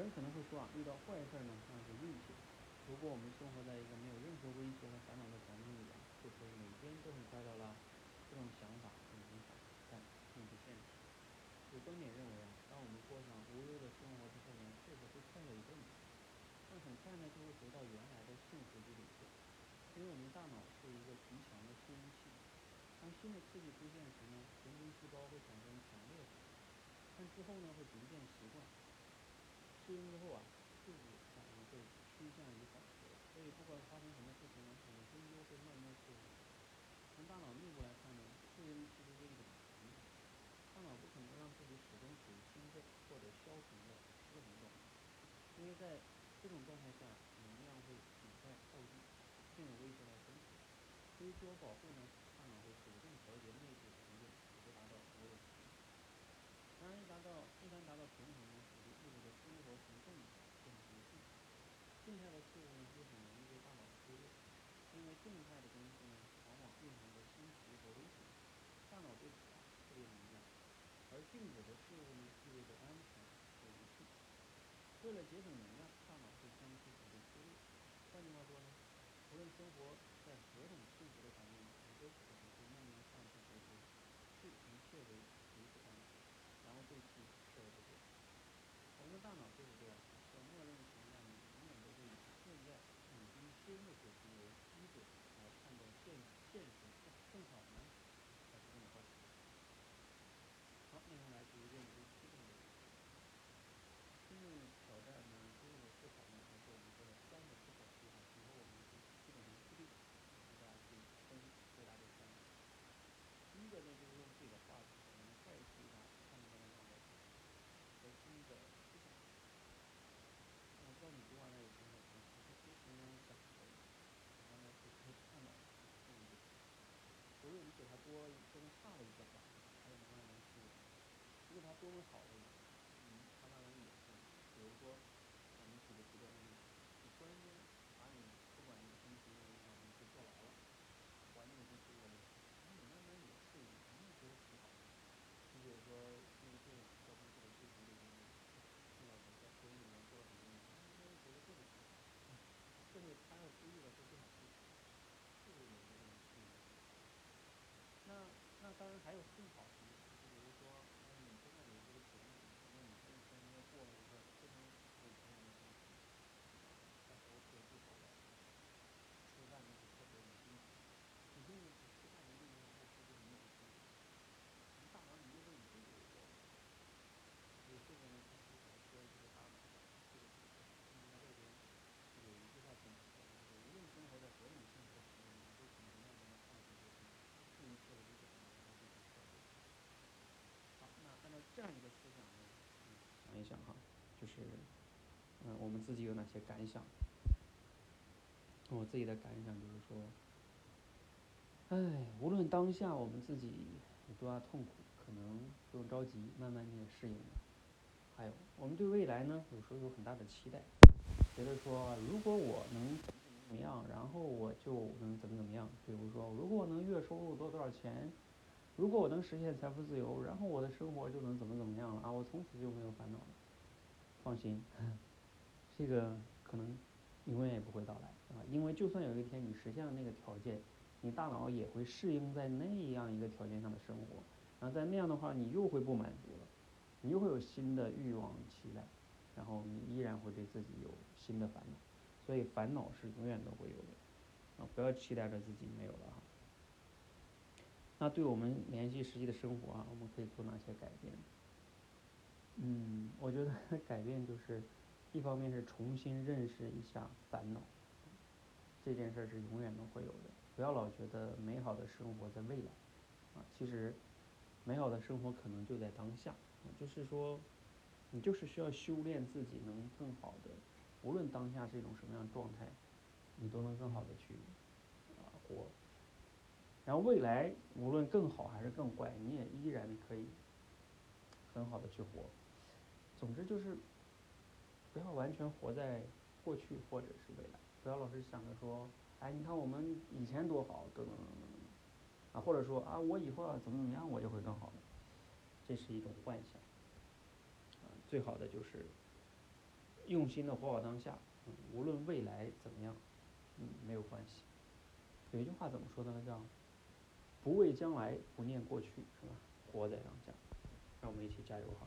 人可能会说啊，遇到坏事呢，那是运气。如果我们生活在一个没有任何威胁和烦恼的环境里啊，就可以每天都很快乐啦。这种想法很理想，但并不现实。有观点认为啊，当我们过上无忧的生活之后呢，确实会快乐一阵子，但很快呢就会回到原来的幸福之旅去。因为我们大脑是一个极强的适应器，当新的刺激出现时呢，神经细胞会产生强烈反应，但之后呢会逐渐习惯。适应之后啊，刺激反应会趋向于缓和，所以不管发生什么事情呢，我们终究会慢慢适应。从大脑内部来看呢，适应其实是一种能力，大脑不可能让自己始终处于兴奋或者消沉的失衡状态，因为在这种状态下，能量会很快耗尽，并有威胁到身体。所以自我保护呢，大脑会主动调节内部环境，以达到某种平衡。当然，一达到一旦达到平衡呢，也就意味着生活从动态变成静态。静态的事物呢，就很容易被大脑忽略，因为静态的东西呢，往往蕴含着新奇和危险。大脑对此啊特别敏感，而静止的事物呢，意味着安全和无趣。为了节省能量，大脑会将其主动忽略。换句话说呢，无论生活在何种幸福的环境里，你都可能会慢慢丧失觉知，视一切为理所当然，然后对其视而不见。我们的大脑就是这样，在默认情况下，你永远都会以现在已经深的水平为基准来判断现现实更更好呢，还是更坏。好，接下来是认知驱动的。新的挑战呢，深入的思考呢，也是我们说的三个思考题啊，以后我们是基本上固定，给大家去分回答这三个。第一个呢，就是用自己的话语，我们再次一下看到的那个核心的思想。我不知道你读完了有什么感想，其实呢讲的，然后呢是可以看到重点。如果你给它多多么差的一个话，它就能慢慢去；多么好的一个，嗯，它慢慢也是。比如说，我们举个极端例子，你突然间把你不管你什么行为啊，你去坐牢了，环境是恶劣，然后你慢慢也适应，你也觉得挺好的。你比如说那个电影《交通式的追逐》里面，那老头在监狱里面坐了很多年，他慢慢觉得这个挺好，社会他要出狱了，他不想出去，是不是有这种适应？那那当然还有更好的，就比如说，那你现在有这个钱，那你现在突然间过了一个非常有钱人的生活，啊，大头铁字头的，吃饭都是特别有惊喜，你现在吃饭一定要爱吃这个没有惊喜，你大脑你就会以为这个高级。所以这个呢，它是需要一个大脑的这个组织。那么在这边有一句话挺不错的，就是无论生活在何种幸福的环境里，都可能慢慢的放弃决心，视一切为理所当然，然后对其视而不见。好，那按照这样一个思想呢，嗯，想一想哈，就是，自己有哪些感想？我自己的感想就是说，哎，无论当下我们自己有多大痛苦，可能不用着急，慢慢你也适应了。还有，我们对未来呢，有时候有很大的期待，觉得说，如果我能怎么样，然后我就能怎么怎么样。比如说，如果我能月收入多多少钱，如果我能实现财富自由，然后我的生活就能怎么怎么样了啊，我从此就没有烦恼了。放心，这个可能永远也不会到来啊，因为就算有一天你实现了那个条件，你大脑也会适应在那样一个条件上的生活，然后在那样的话，你又会不满足了。你又会有新的欲望期待，然后你依然会对自己有新的烦恼，所以烦恼是永远都会有的，啊，不要期待着自己没有了哈。那对我们联系实际的生活啊，我们可以做哪些改变？嗯，我觉得 改变就是一方面是重新认识一下烦恼，这件事儿是永远都会有的，不要老觉得美好的生活在未来，啊，其实美好的生活可能就在当下。就是说，你就是需要修炼自己，能更好的，无论当下是一种什么样的状态，你都能更好的去啊活。然后未来无论更好还是更坏，你也依然可以很好的去活。总之就是，不要完全活在过去或者是未来，不要老是想着说，哎，你看我们以前多好，等等等等，啊，或者说啊，我以后要怎么怎么样，我就会更好的。这是一种幻想，最好的就是用心的活好当下，无论未来怎么样，嗯，没有关系。有一句话怎么说的呢？叫“不畏将来，不念过去”，是吧？活在当下，让我们一起加油哈！